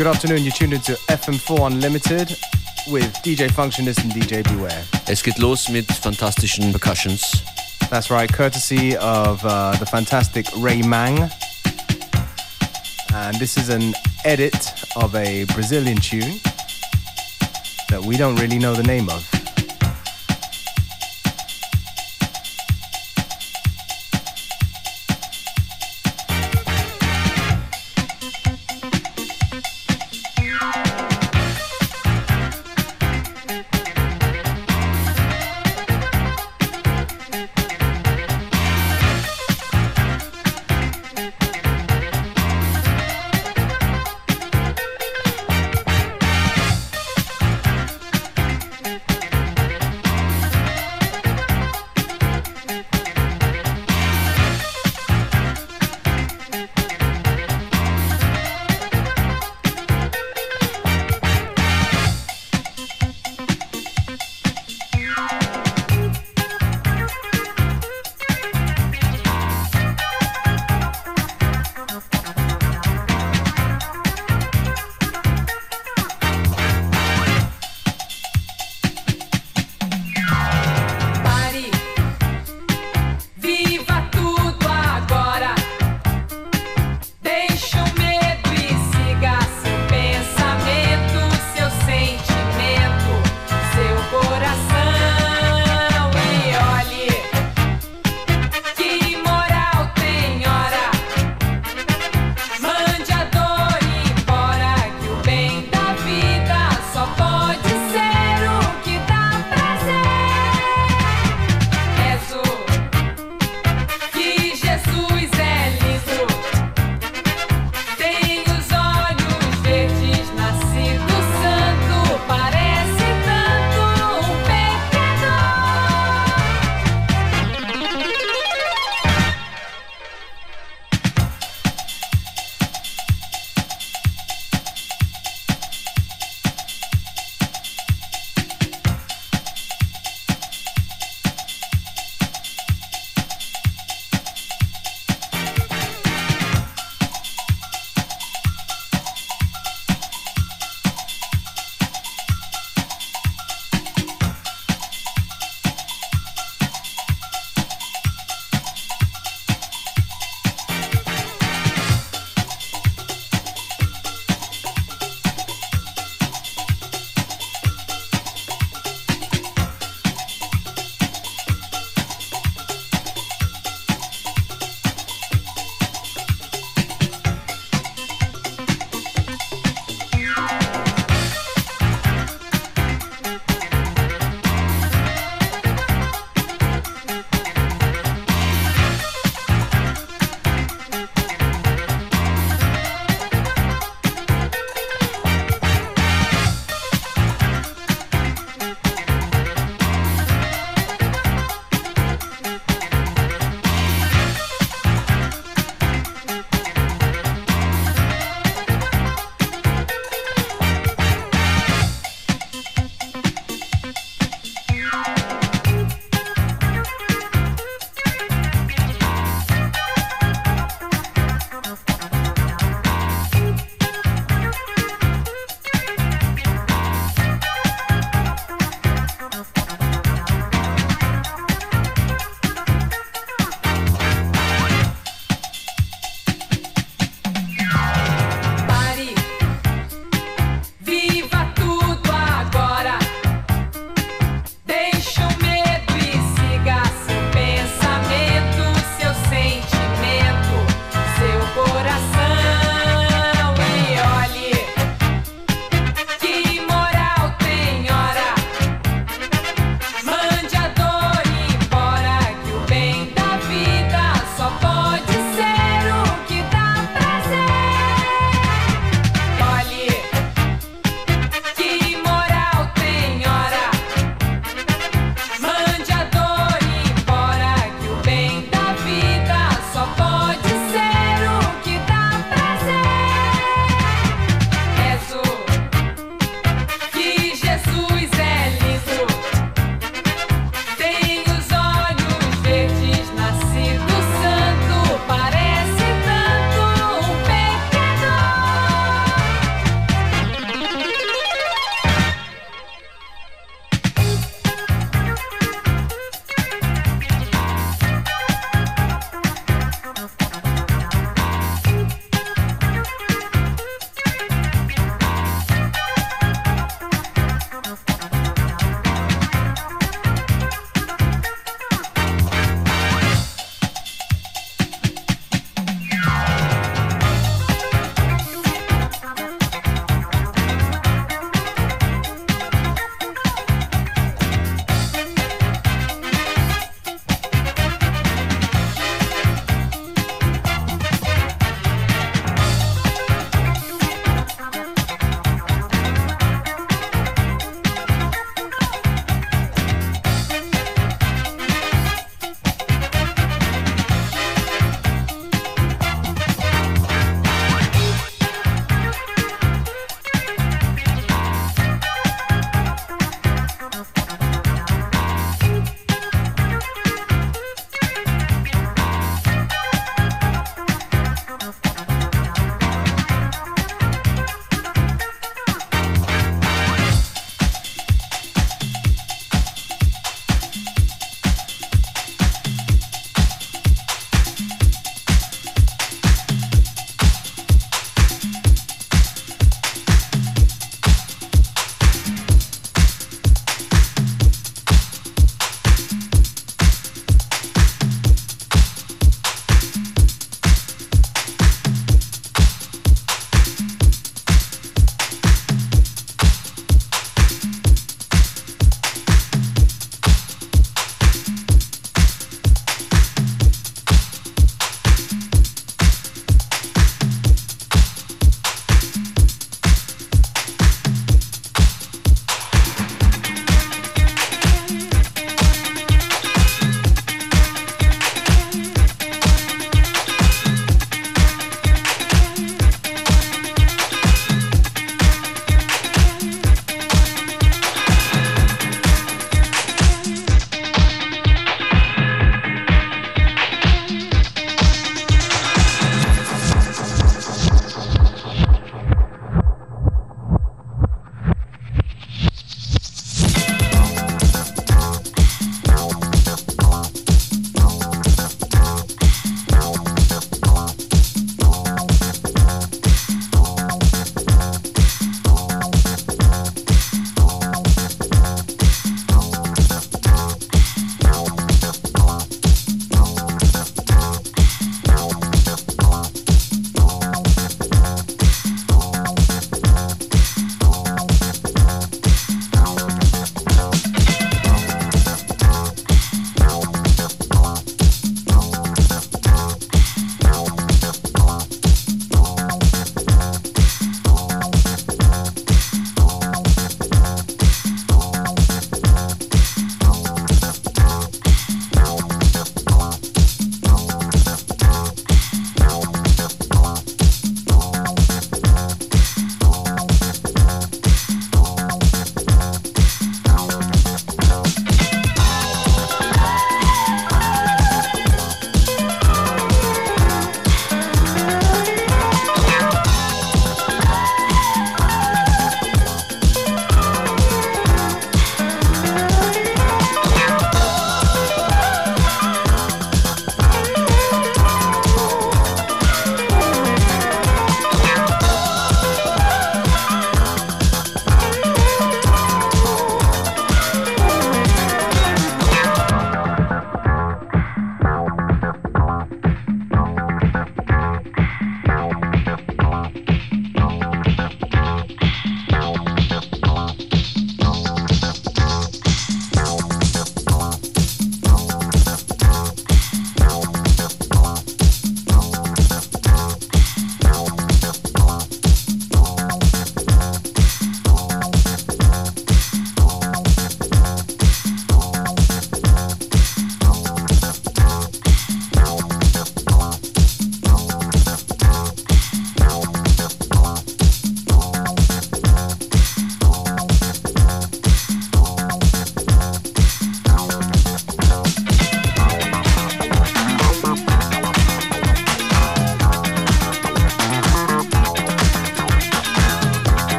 Good afternoon, you're tuned into FM4 Unlimited with DJ Functionist and DJ Beware. Es geht los mit fantastischen Percussions. That's right, courtesy of uh, the fantastic Ray Mang. And this is an edit of a Brazilian tune that we don't really know the name of.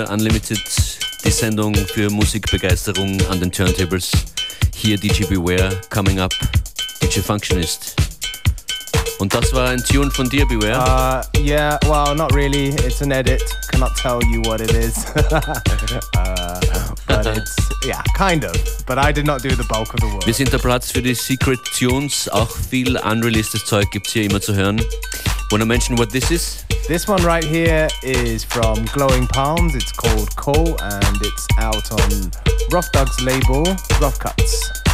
FM4 Unlimited, die Sendung für Musikbegeisterung an den Turntables. Hier DJ Beware, Coming Up, DJ Functionist. Und das war ein Tune von dir, Beware? Uh, yeah, well, not really. It's an edit. Cannot tell you what it is. uh, but it's, yeah, kind of. But I did not do the bulk of the work. Wir sind der Platz für die Secret Tunes. Auch viel unreleased Zeug gibt es hier immer zu hören. Wanna mention what this is? This one right here is from Glowing Palms. It's called Coal and it's out on Ruf Dug's label, Ruf Kutz.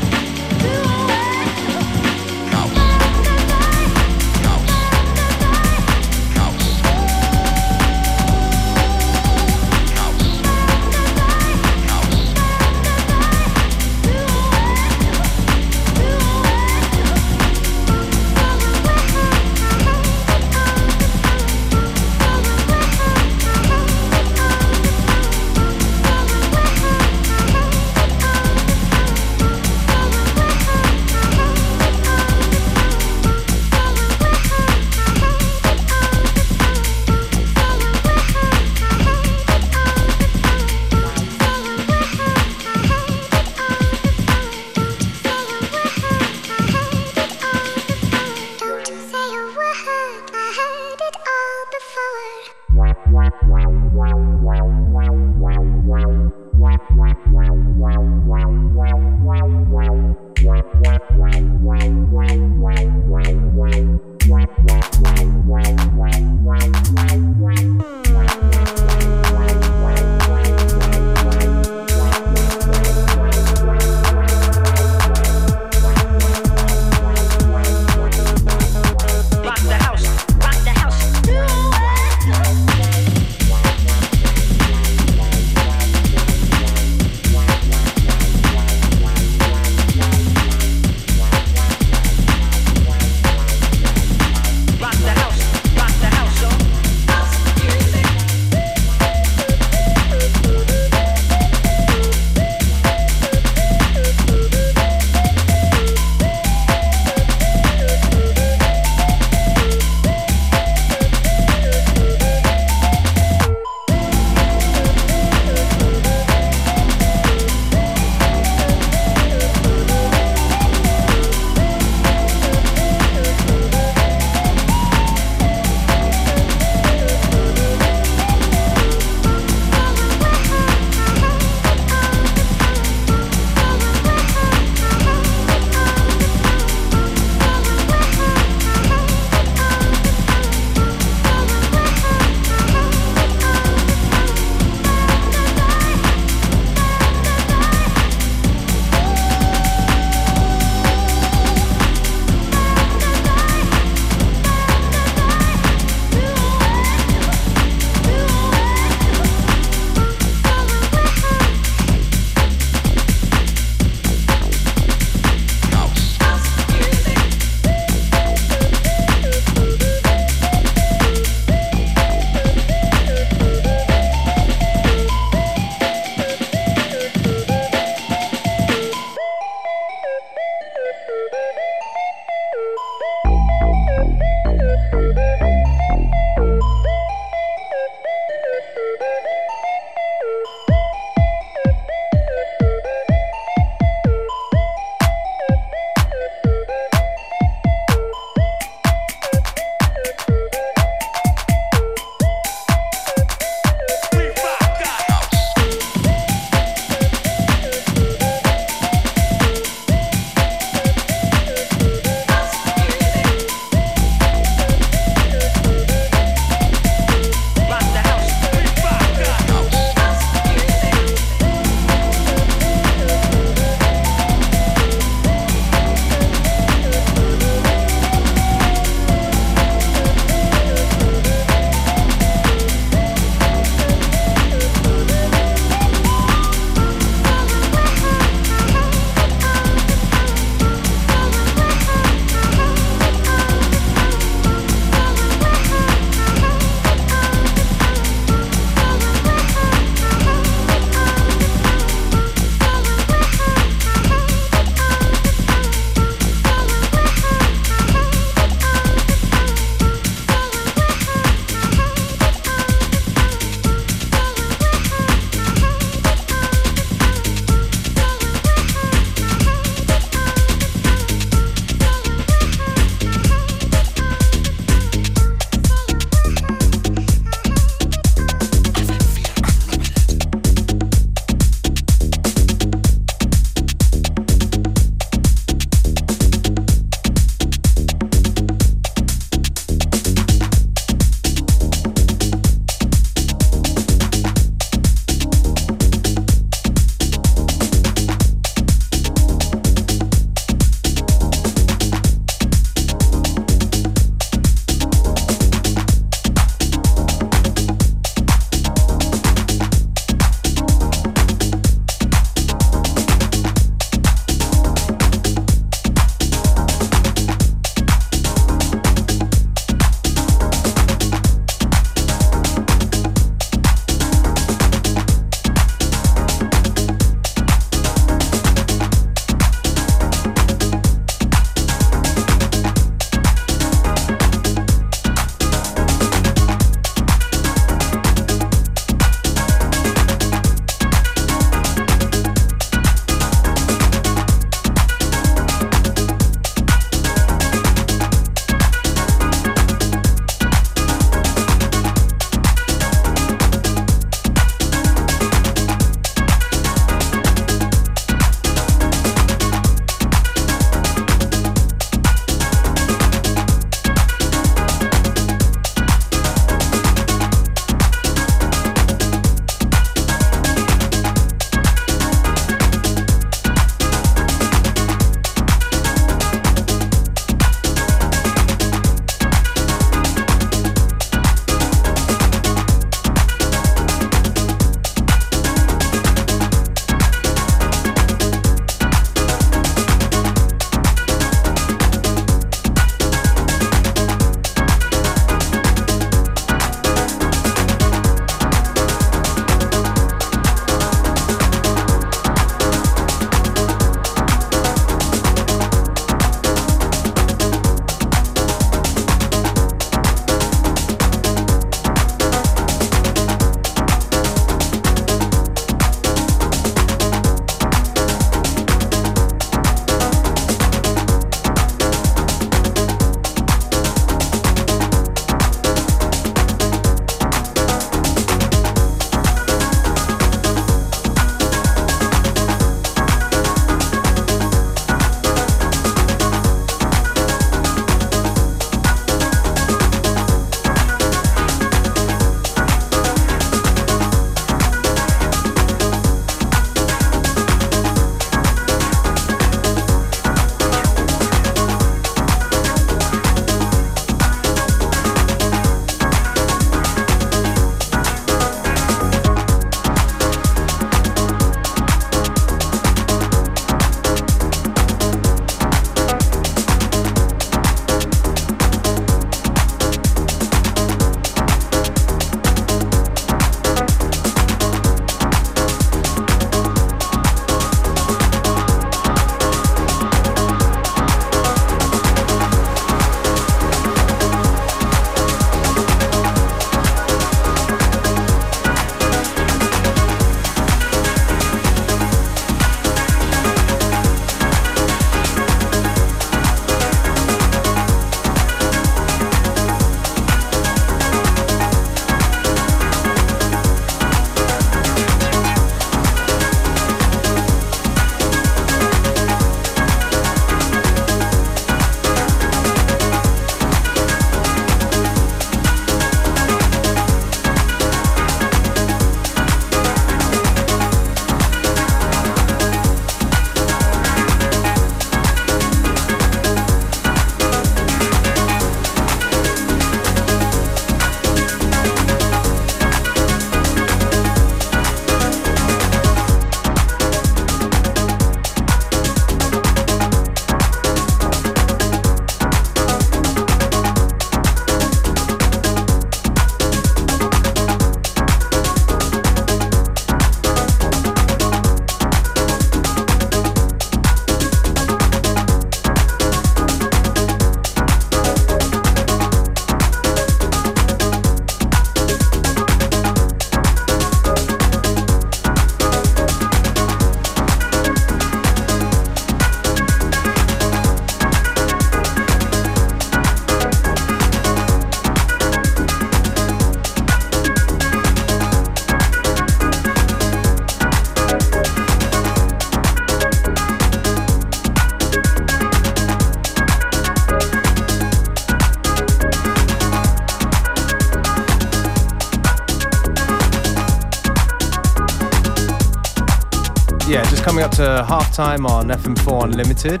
Coming up to halftime on FM4 Unlimited.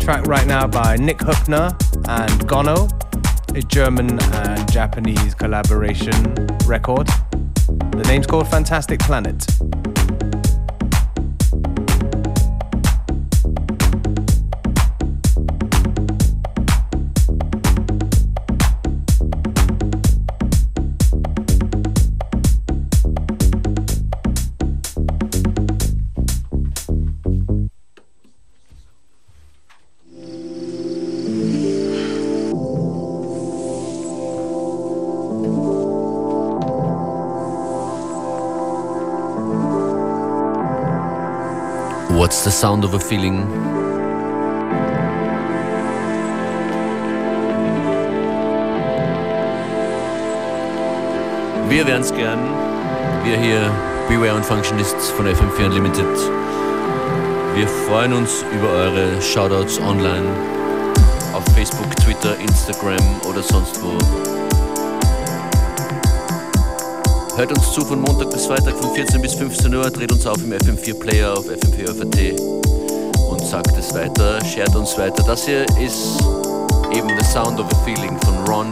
Track right now by Nick Höppner and Gonno, a German and Japanese collaboration record. The name's called Fantastic Planet. Of feeling? Wir wären's gern. Wir hier, Beware und Functionists von FM4 Unlimited. Wir freuen uns über eure Shoutouts online auf Facebook, Twitter, Instagram oder sonst wo. Hört uns zu von Montag bis Freitag von 14 bis 15 Uhr, dreht uns auf im FM4 Player auf FM4 und sagt es weiter, shared uns weiter. Das hier ist eben The Sound of a Feeling von Ron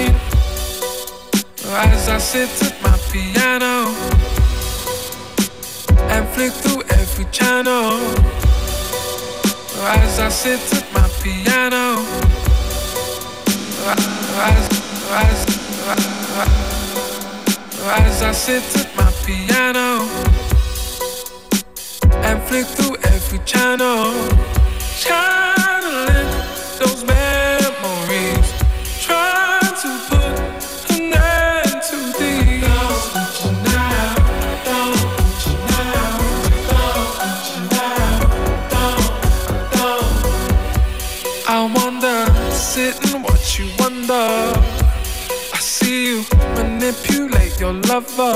Bassjam. As I sit at my piano and flick through every channel. As I sit at my piano as, as, as, as I sit at my piano and flick through every channel, channeling lover.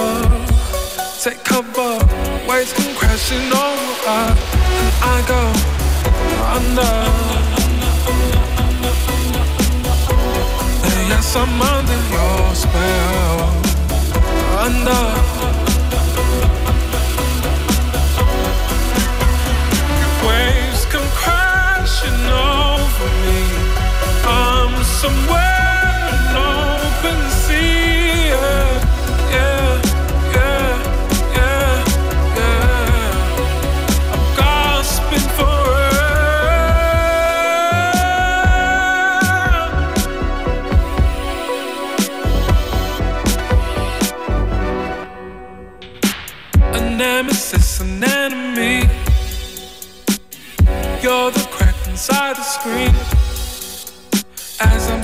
Take cover, waves come crashing over, and I go under. And yes, I'm under your spell. Under.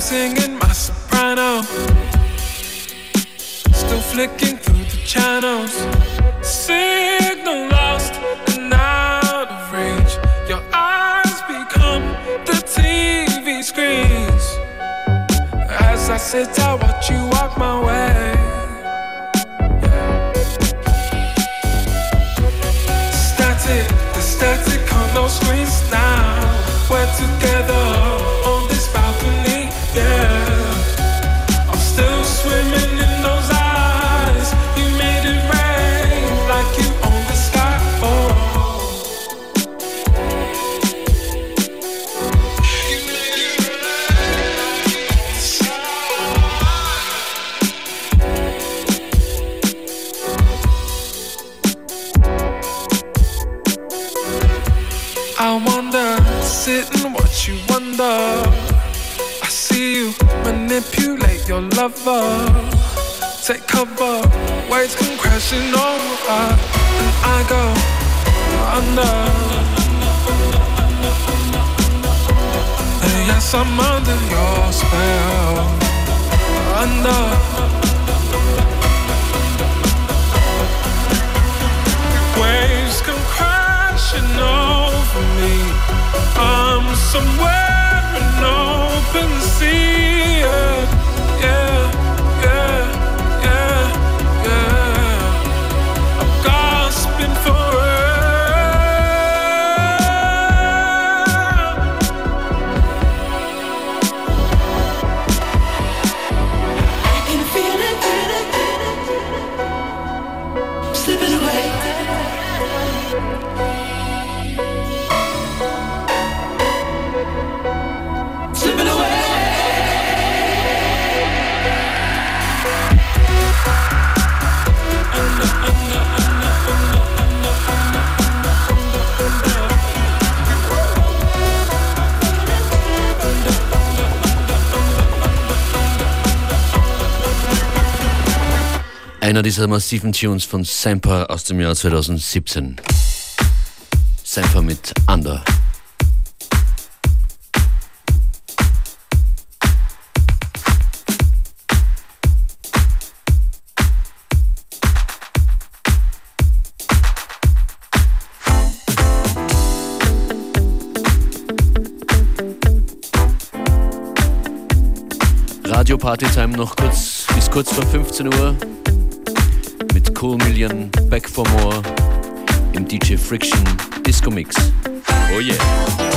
Singing my soprano, still flicking through the channels. Signal lost and out of reach. Your eyes become the TV screens. As I sit, I watch you walk my way. Static, the static on those screens now. Lover. Take cover, waves come crashing over, and I go under. And yes, I'm under your spell. Under. Einer dieser massiven Tunes von Sampa aus dem Jahr 2017. Sampa mit Under. Radio Party Time noch kurz bis kurz vor 15 Uhr Cool Million Back for More im DJ Friction Disco Mix. Oh yeah.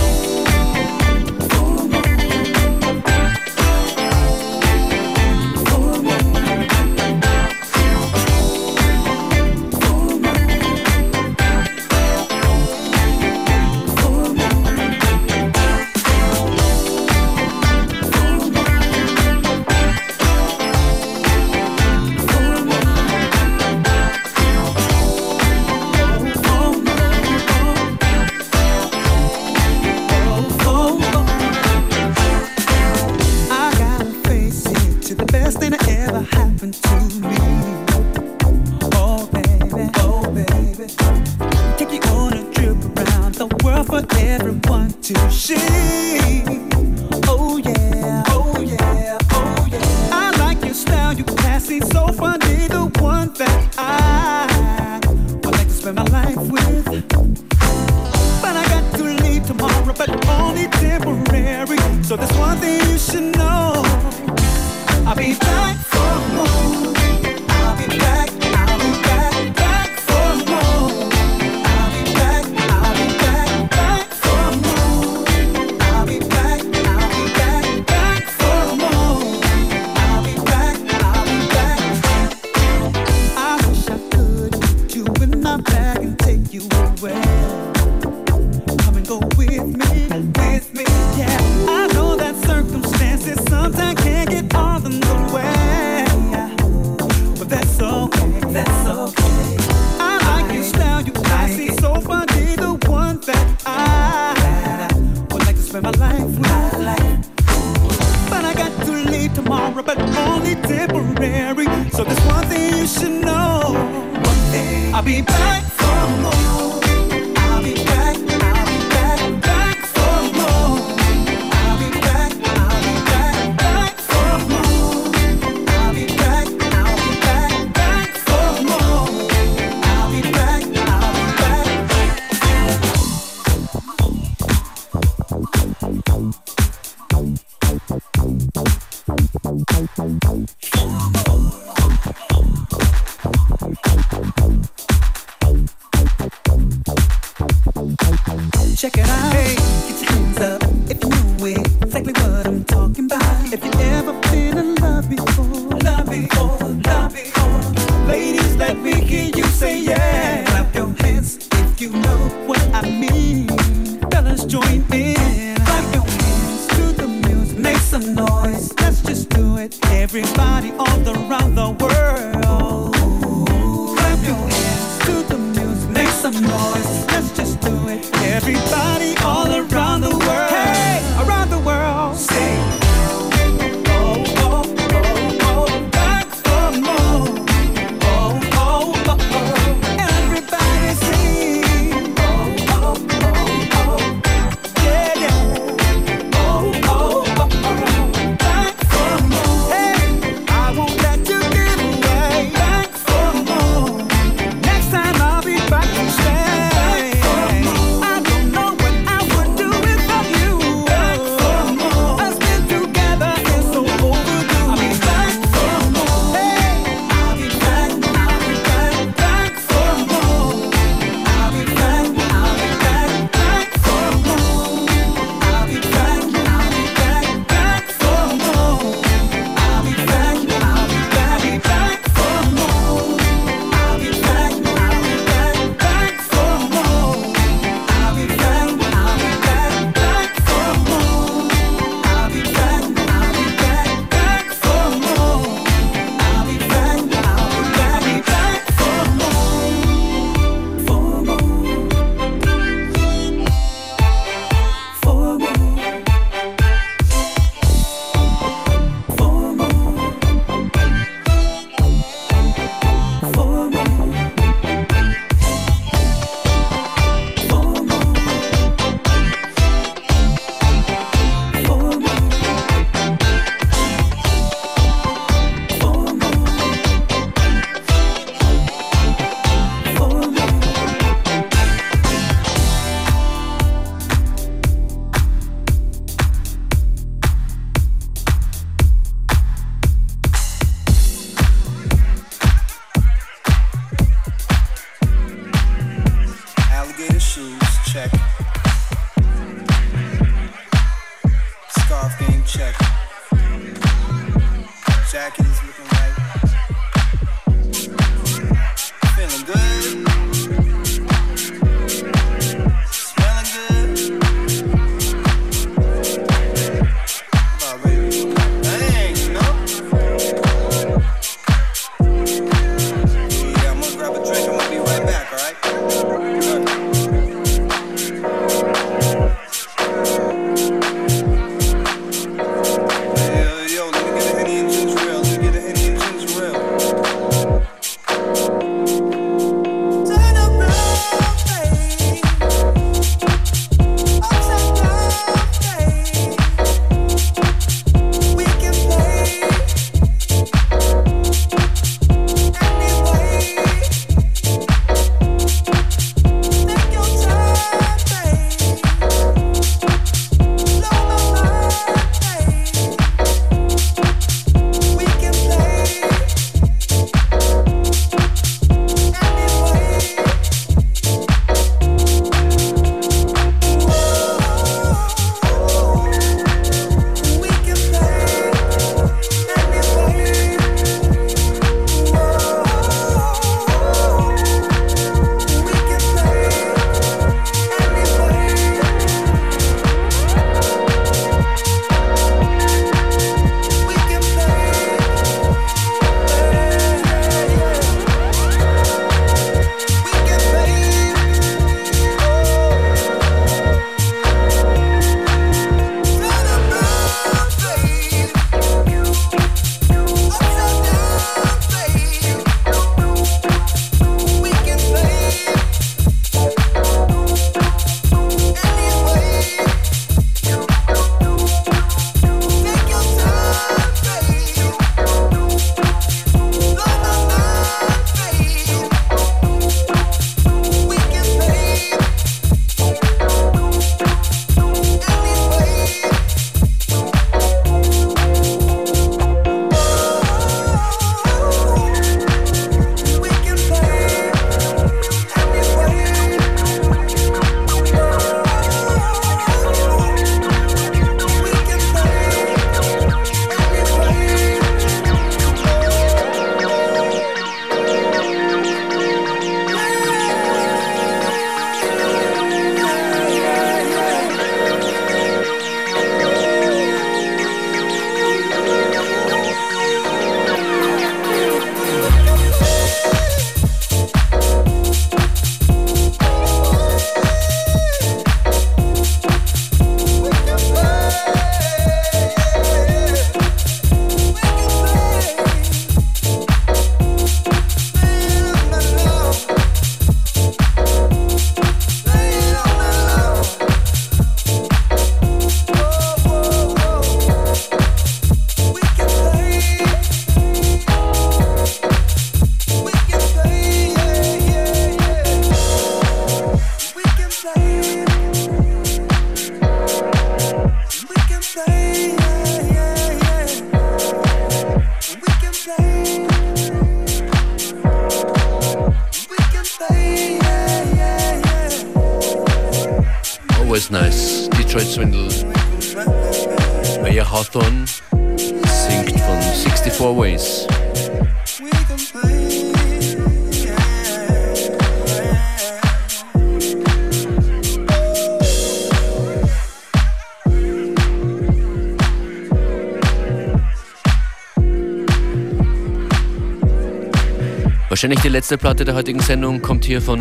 Wahrscheinlich die letzte Platte der heutigen Sendung kommt hier von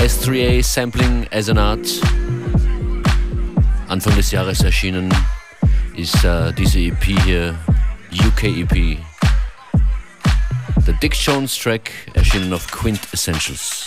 S3A Sampling as an Art. Anfang des Jahres erschienen ist äh, diese EP hier, UK EP. Der Dick Jones Track erschienen auf Quint Essentials.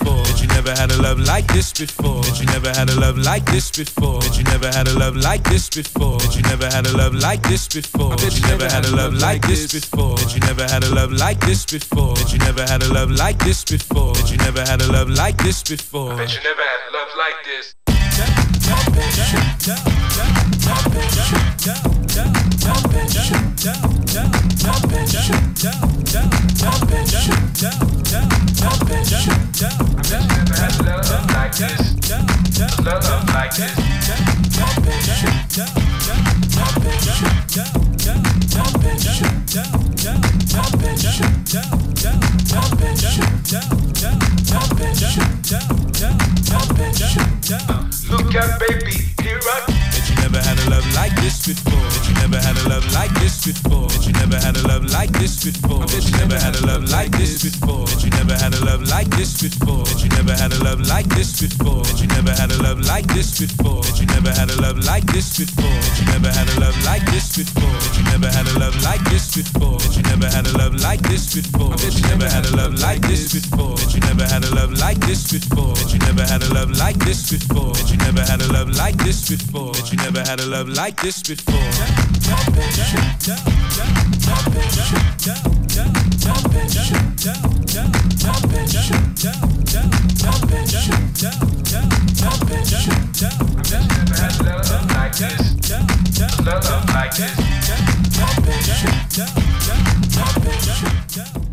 Before. That you never had a love like this before. That you never had a love like this before. That you never had a love like this before. That you never had a love like this before. That you never had a love like this before. That you never had a love like this before. That you never had a love like this before. That you never had a love like this before. Bet you never had love like this. Never had love like this. Love like this. Look at baby, here I never had a love like this before. That you never had a love like this before. That you never had a love like this before. That you never had a love like this before. That you never had a love like this before. That you never had a love like this before. That you never had a love like this before. That you never had a love like this before. That you never had a love like this before. That you never had a love like this before. That you never had a love like this before. That you never had a love like this before. That you never had a love like this before. That you never had a love like this before. That you never had a love like this before. That you never had a love like this before. never had a love like this. This.